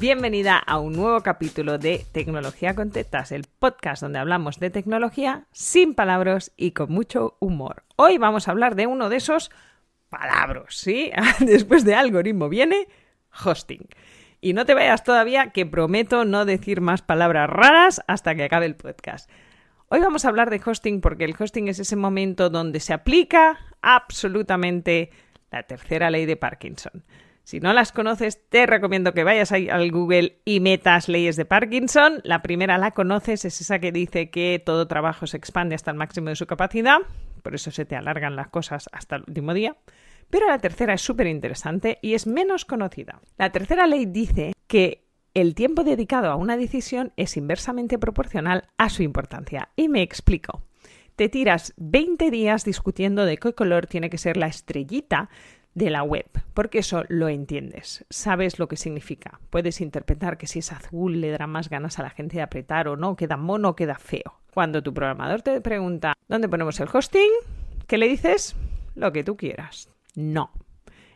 Bienvenida a un nuevo capítulo de Tecnología con Tetas, el podcast donde hablamos de tecnología sin palabras y con mucho humor. Hoy vamos a hablar de uno de esos palabras, ¿sí? Después de algoritmo viene hosting. Y no te vayas todavía, que prometo no decir más palabras raras hasta que acabe el podcast. Hoy vamos a hablar de hosting porque el hosting es ese momento donde se aplica absolutamente la tercera ley de Parkinson. Si no las conoces, te recomiendo que vayas al Google y metas leyes de Parkinson. La primera la conoces, es esa que dice que todo trabajo se expande hasta el máximo de su capacidad, por eso se te alargan las cosas hasta el último día. Pero la tercera es súper interesante y es menos conocida. La tercera ley dice que el tiempo dedicado a una decisión es inversamente proporcional a su importancia. Y me explico. Te tiras 20 días discutiendo de qué color tiene que ser la estrellita de la web, porque eso lo entiendes, sabes lo que significa. Puedes interpretar que si es azul le dará más ganas a la gente de apretar o no, queda mono o queda feo. Cuando tu programador te pregunta ¿dónde ponemos el hosting? ¿Qué le dices? Lo que tú quieras. No.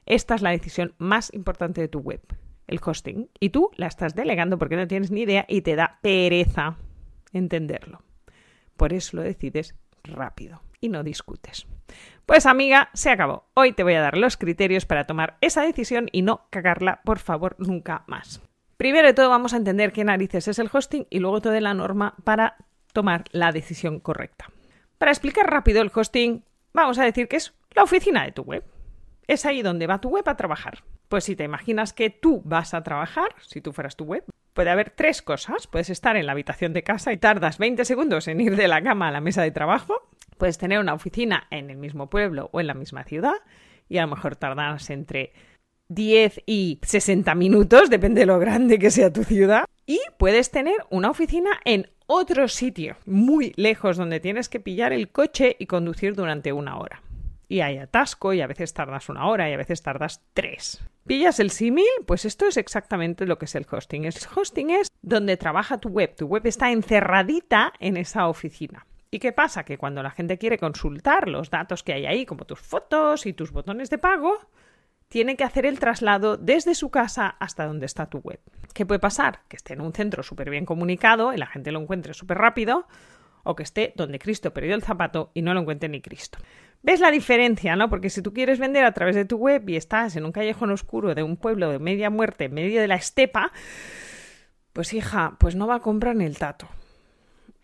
Esta es la decisión más importante de tu web, el hosting. Y tú la estás delegando porque no tienes ni idea y te da pereza entenderlo. Por eso lo decides rápido y no discutes. Pues amiga, se acabó. Hoy te voy a dar los criterios para tomar esa decisión y no cagarla, por favor, nunca más. Primero de todo vamos a entender qué narices es el hosting y luego toda la norma para tomar la decisión correcta. Para explicar rápido el hosting, vamos a decir que es la oficina de tu web. Es ahí donde va tu web a trabajar. Pues si te imaginas que tú vas a trabajar, si tú fueras tu web, puede haber tres cosas. Puedes estar en la habitación de casa y tardas 20 segundos en ir de la cama a la mesa de trabajo. Puedes tener una oficina en el mismo pueblo o en la misma ciudad y a lo mejor tardas entre 10 y 60 minutos, depende de lo grande que sea tu ciudad. Y puedes tener una oficina en otro sitio, muy lejos, donde tienes que pillar el coche y conducir durante una hora. Y hay atasco y a veces tardas una hora y a veces tardas tres. ¿Pillas el símil? Pues esto es exactamente lo que es el hosting. El hosting es donde trabaja tu web. Tu web está encerradita en esa oficina. ¿Y qué pasa? Que cuando la gente quiere consultar los datos que hay ahí, como tus fotos y tus botones de pago, tiene que hacer el traslado desde su casa hasta donde está tu web. ¿Qué puede pasar? Que esté en un centro súper bien comunicado y la gente lo encuentre súper rápido, o que esté donde Cristo perdió el zapato y no lo encuentre ni Cristo. ¿Ves la diferencia, no? Porque si tú quieres vender a través de tu web y estás en un callejón oscuro de un pueblo de media muerte en medio de la estepa, pues hija, pues no va a comprar ni el tato.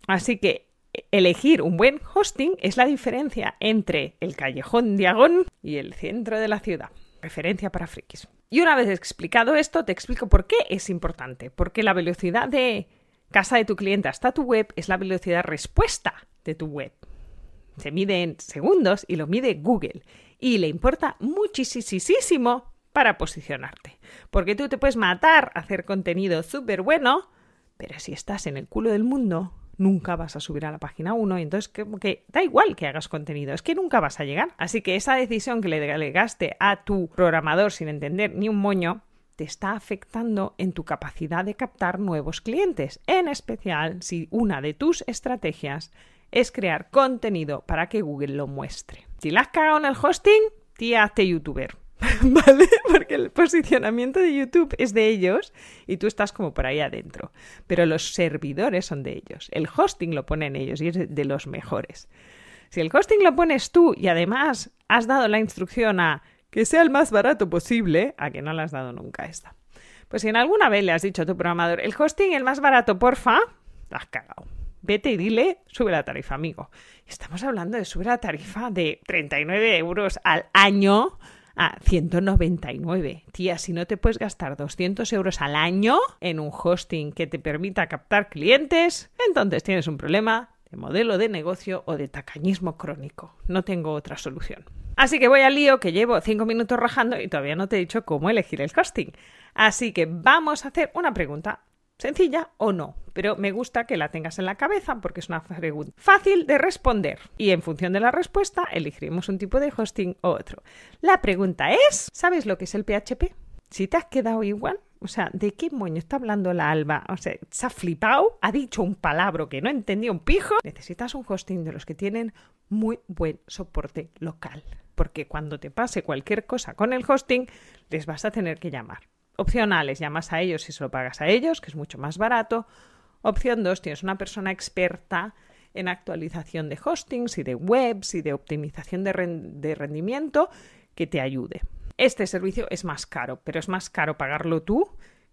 Así que elegir un buen hosting es la diferencia entre el callejón Diagón y el centro de la ciudad. Referencia para frikis. Y una vez explicado esto, te explico por qué es importante. Porque la velocidad de casa de tu cliente hasta tu web es la velocidad respuesta de tu web. Se mide en segundos y lo mide Google. Y le importa muchísimo para posicionarte. Porque tú te puedes matar a hacer contenido súper bueno, pero si estás en el culo del mundo, nunca vas a subir a la página 1 y entonces que, da igual que hagas contenido, es que nunca vas a llegar. Así que esa decisión que le delegaste a tu programador sin entender ni un moño te está afectando en tu capacidad de captar nuevos clientes, en especial si una de tus estrategias es crear contenido para que Google lo muestre. Si la has cagado en el hosting, tía, hazte youtuber. ¿Vale? Porque el posicionamiento de YouTube es de ellos y tú estás como por ahí adentro. Pero los servidores son de ellos. El hosting lo ponen ellos y es de los mejores. Si el hosting lo pones tú y además has dado la instrucción a que sea el más barato posible, a que no le has dado nunca esta. Pues si en alguna vez le has dicho a tu programador, el hosting el más barato, porfa, te has cagado. Vete y dile, sube la tarifa, amigo. Estamos hablando de subir la tarifa de 39 euros al año a 199. Tía, si no te puedes gastar 200 euros al año en un hosting que te permita captar clientes, entonces tienes un problema de modelo de negocio o de tacañismo crónico. No tengo otra solución. Así que voy al lío que llevo 5 minutos rajando y todavía no te he dicho cómo elegir el hosting. Así que vamos a hacer una pregunta sencilla o no, pero me gusta que la tengas en la cabeza porque es una pregunta fácil de responder y en función de la respuesta elegiremos un tipo de hosting u otro. La pregunta es, ¿sabes lo que es el PHP? Si te has quedado igual, o sea, ¿de qué moño está hablando la alba? O sea, se ha flipado, ha dicho un palabra que no entendía un pijo. Necesitas un hosting de los que tienen muy buen soporte local, porque cuando te pase cualquier cosa con el hosting, les vas a tener que llamar Opción A, les llamas a ellos y se lo pagas a ellos, que es mucho más barato. Opción 2, tienes una persona experta en actualización de hostings y de webs y de optimización de, de rendimiento que te ayude. Este servicio es más caro, pero es más caro pagarlo tú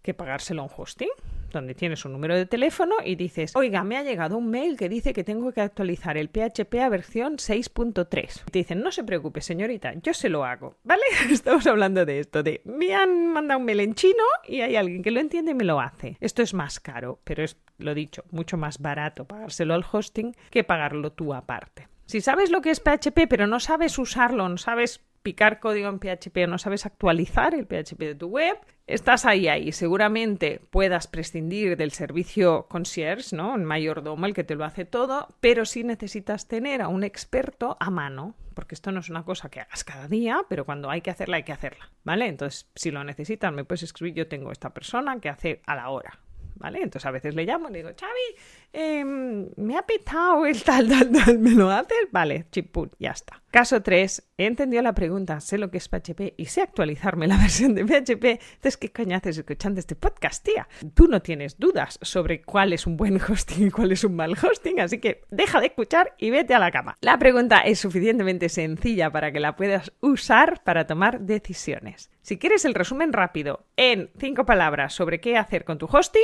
que pagárselo a un hosting, donde tienes un número de teléfono y dices, oiga, me ha llegado un mail que dice que tengo que actualizar el PHP a versión 6.3. Te dicen, no se preocupe, señorita, yo se lo hago, ¿vale? Estamos hablando de esto, de me han mandado un mail en chino y hay alguien que lo entiende y me lo hace. Esto es más caro, pero es, lo dicho, mucho más barato pagárselo al hosting que pagarlo tú aparte. Si sabes lo que es PHP, pero no sabes usarlo, no sabes picar código en PHP o no sabes actualizar el PHP de tu web, estás ahí, ahí. Seguramente puedas prescindir del servicio concierge, ¿no? Un mayordomo, el que te lo hace todo, pero sí necesitas tener a un experto a mano, porque esto no es una cosa que hagas cada día, pero cuando hay que hacerla, hay que hacerla, ¿vale? Entonces, si lo necesitas, me puedes escribir, yo tengo esta persona que hace a la hora, ¿vale? Entonces a veces le llamo y le digo, Xavi, em, me ha petado el tal, tal, tal, ¿me lo haces? Vale, chiput, ya está. Caso 3, he entendido la pregunta, sé lo que es PHP y sé actualizarme la versión de PHP, entonces ¿qué coño haces escuchando este podcast, tía? Tú no tienes dudas sobre cuál es un buen hosting y cuál es un mal hosting, así que deja de escuchar y vete a la cama. La pregunta es suficientemente sencilla para que la puedas usar para tomar decisiones. Si quieres el resumen rápido en cinco palabras sobre qué hacer con tu hosting,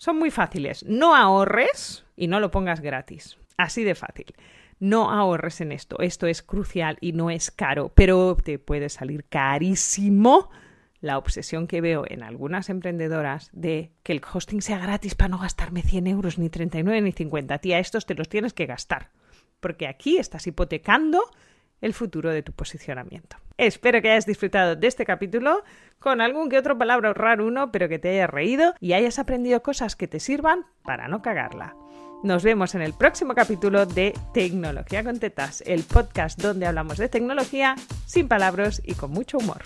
son muy fáciles. No ahorres y no lo pongas gratis. Así de fácil. No ahorres en esto. Esto es crucial y no es caro, pero te puede salir carísimo la obsesión que veo en algunas emprendedoras de que el hosting sea gratis para no gastarme 100 euros, ni 39, ni 50. Tía, estos te los tienes que gastar. Porque aquí estás hipotecando el futuro de tu posicionamiento. Espero que hayas disfrutado de este capítulo con algún que otro palabra ahorrar uno, pero que te haya reído y hayas aprendido cosas que te sirvan para no cagarla. Nos vemos en el próximo capítulo de Tecnología con Tetas, el podcast donde hablamos de tecnología sin palabras y con mucho humor.